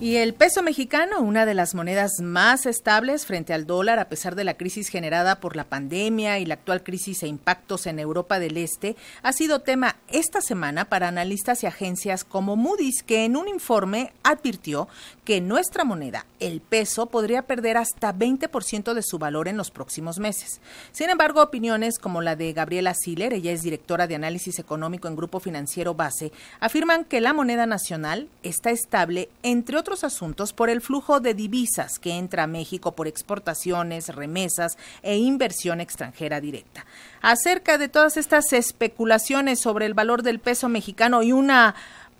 Y el peso mexicano, una de las monedas más estables frente al dólar a pesar de la crisis generada por la pandemia y la actual crisis e impactos en Europa del Este, ha sido tema esta semana para analistas y agencias como Moody's, que en un informe advirtió que nuestra moneda, el peso, podría perder hasta 20% de su valor en los próximos meses. Sin embargo, opiniones como la de Gabriela Siller, ella es directora de análisis económico en Grupo Financiero Base, afirman que la moneda nacional está estable entre otros asuntos por el flujo de divisas que entra a México por exportaciones, remesas e inversión extranjera directa. Acerca de todas estas especulaciones sobre el valor del peso mexicano y una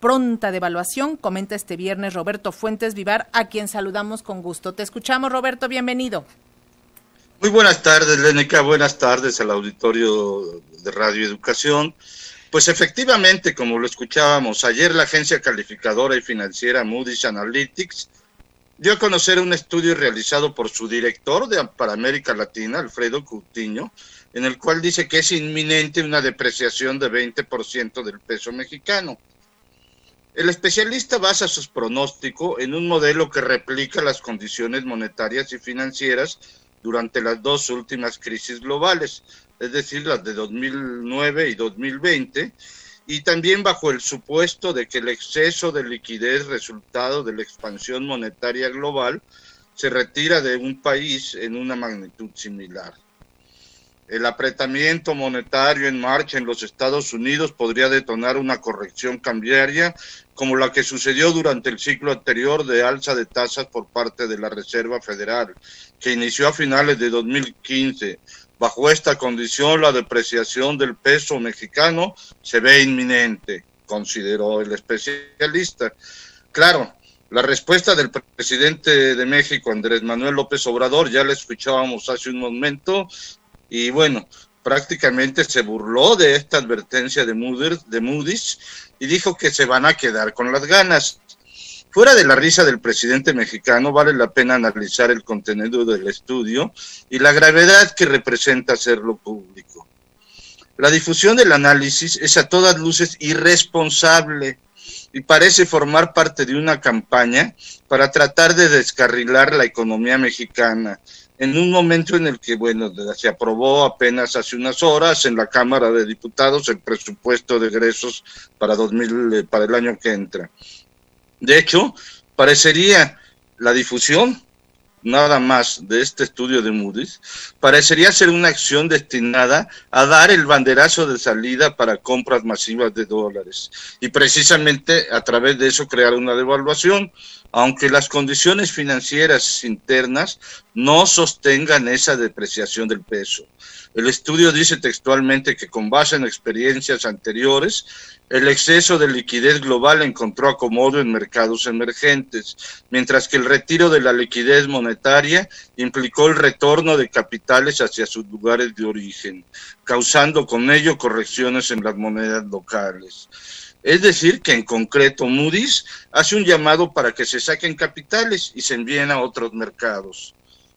pronta devaluación, comenta este viernes Roberto Fuentes Vivar, a quien saludamos con gusto. Te escuchamos, Roberto, bienvenido. Muy buenas tardes, Lénica, buenas tardes al auditorio de Radio Educación. Pues efectivamente, como lo escuchábamos, ayer la agencia calificadora y financiera Moody's Analytics dio a conocer un estudio realizado por su director de, para América Latina, Alfredo Coutinho, en el cual dice que es inminente una depreciación de 20% del peso mexicano. El especialista basa sus pronósticos en un modelo que replica las condiciones monetarias y financieras durante las dos últimas crisis globales, es decir, las de 2009 y 2020, y también bajo el supuesto de que el exceso de liquidez resultado de la expansión monetaria global se retira de un país en una magnitud similar. El apretamiento monetario en marcha en los Estados Unidos podría detonar una corrección cambiaria como la que sucedió durante el ciclo anterior de alza de tasas por parte de la Reserva Federal, que inició a finales de 2015 Bajo esta condición, la depreciación del peso mexicano se ve inminente, consideró el especialista. Claro, la respuesta del presidente de México, Andrés Manuel López Obrador, ya la escuchábamos hace un momento, y bueno, prácticamente se burló de esta advertencia de Moody's, de Moody's y dijo que se van a quedar con las ganas. Fuera de la risa del presidente mexicano, vale la pena analizar el contenido del estudio y la gravedad que representa hacerlo público. La difusión del análisis es a todas luces irresponsable y parece formar parte de una campaña para tratar de descarrilar la economía mexicana en un momento en el que, bueno, se aprobó apenas hace unas horas en la Cámara de Diputados el presupuesto de egresos para, 2000, eh, para el año que entra. De hecho, parecería la difusión nada más de este estudio de Moody's, parecería ser una acción destinada a dar el banderazo de salida para compras masivas de dólares y precisamente a través de eso crear una devaluación, aunque las condiciones financieras internas no sostengan esa depreciación del peso. El estudio dice textualmente que con base en experiencias anteriores, el exceso de liquidez global encontró acomodo en mercados emergentes, mientras que el retiro de la liquidez monetaria implicó el retorno de capitales hacia sus lugares de origen, causando con ello correcciones en las monedas locales. Es decir, que en concreto Moody's hace un llamado para que se saquen capitales y se envíen a otros mercados.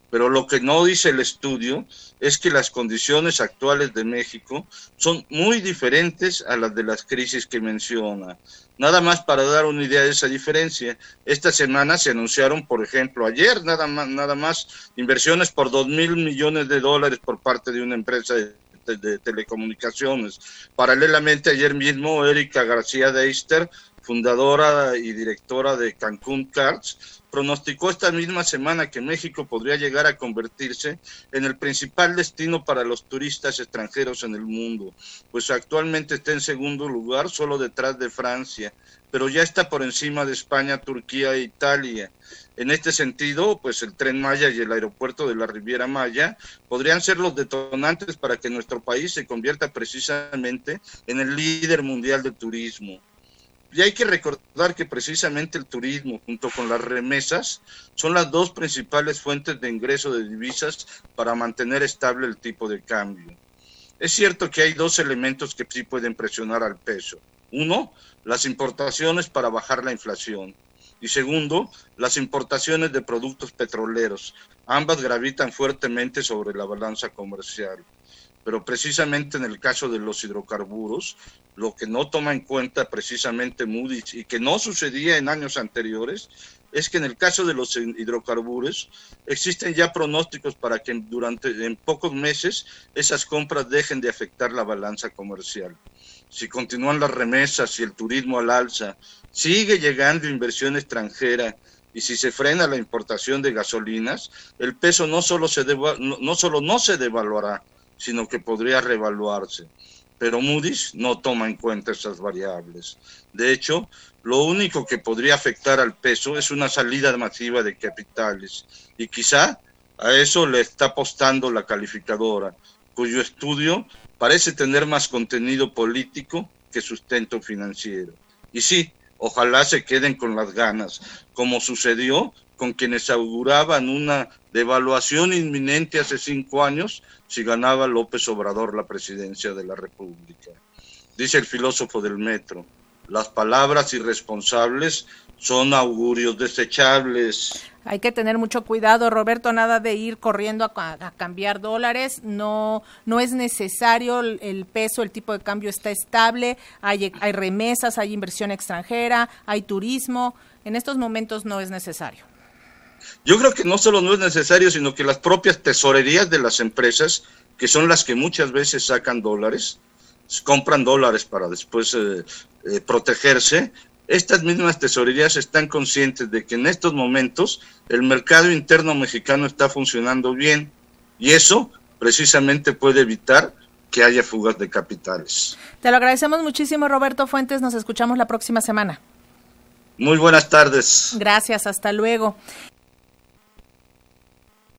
Pero lo que no dice el estudio es que las condiciones actuales de México son muy diferentes a las de las crisis que menciona. Nada más para dar una idea de esa diferencia, esta semana se anunciaron, por ejemplo, ayer nada más, nada más inversiones por dos mil millones de dólares por parte de una empresa de, de telecomunicaciones. Paralelamente, ayer mismo, Erika García de Eister, fundadora y directora de Cancún Cards, pronosticó esta misma semana que México podría llegar a convertirse en el principal destino para los turistas extranjeros en el mundo, pues actualmente está en segundo lugar solo detrás de Francia, pero ya está por encima de España, Turquía e Italia. En este sentido, pues el tren Maya y el aeropuerto de la Riviera Maya podrían ser los detonantes para que nuestro país se convierta precisamente en el líder mundial de turismo. Y hay que recordar que precisamente el turismo, junto con las remesas, son las dos principales fuentes de ingreso de divisas para mantener estable el tipo de cambio. Es cierto que hay dos elementos que sí pueden presionar al peso. Uno, las importaciones para bajar la inflación. Y segundo, las importaciones de productos petroleros. Ambas gravitan fuertemente sobre la balanza comercial. Pero precisamente en el caso de los hidrocarburos, lo que no toma en cuenta precisamente Moody's y que no sucedía en años anteriores es que en el caso de los hidrocarburos existen ya pronósticos para que durante en pocos meses esas compras dejen de afectar la balanza comercial. Si continúan las remesas y el turismo al alza, sigue llegando inversión extranjera y si se frena la importación de gasolinas, el peso no solo, se no, solo no se devaluará, sino que podría revaluarse. Pero Moody's no toma en cuenta esas variables. De hecho, lo único que podría afectar al peso es una salida masiva de capitales. Y quizá a eso le está apostando la calificadora, cuyo estudio parece tener más contenido político que sustento financiero. Y sí, ojalá se queden con las ganas, como sucedió con quienes auguraban una devaluación inminente hace cinco años si ganaba López Obrador la presidencia de la República. Dice el filósofo del metro, las palabras irresponsables son augurios desechables. Hay que tener mucho cuidado, Roberto, nada de ir corriendo a, cambiar dólares. No, no es necesario el, peso, el tipo de cambio está estable. Hay, hay remesas, hay inversión extranjera, hay turismo. En estos momentos no es necesario. Yo creo que no solo no es necesario, sino que las propias tesorerías de las empresas, que son las que muchas veces sacan dólares, compran dólares para después eh, eh, protegerse, estas mismas tesorerías están conscientes de que en estos momentos el mercado interno mexicano está funcionando bien y eso precisamente puede evitar que haya fugas de capitales. Te lo agradecemos muchísimo, Roberto Fuentes. Nos escuchamos la próxima semana. Muy buenas tardes. Gracias, hasta luego.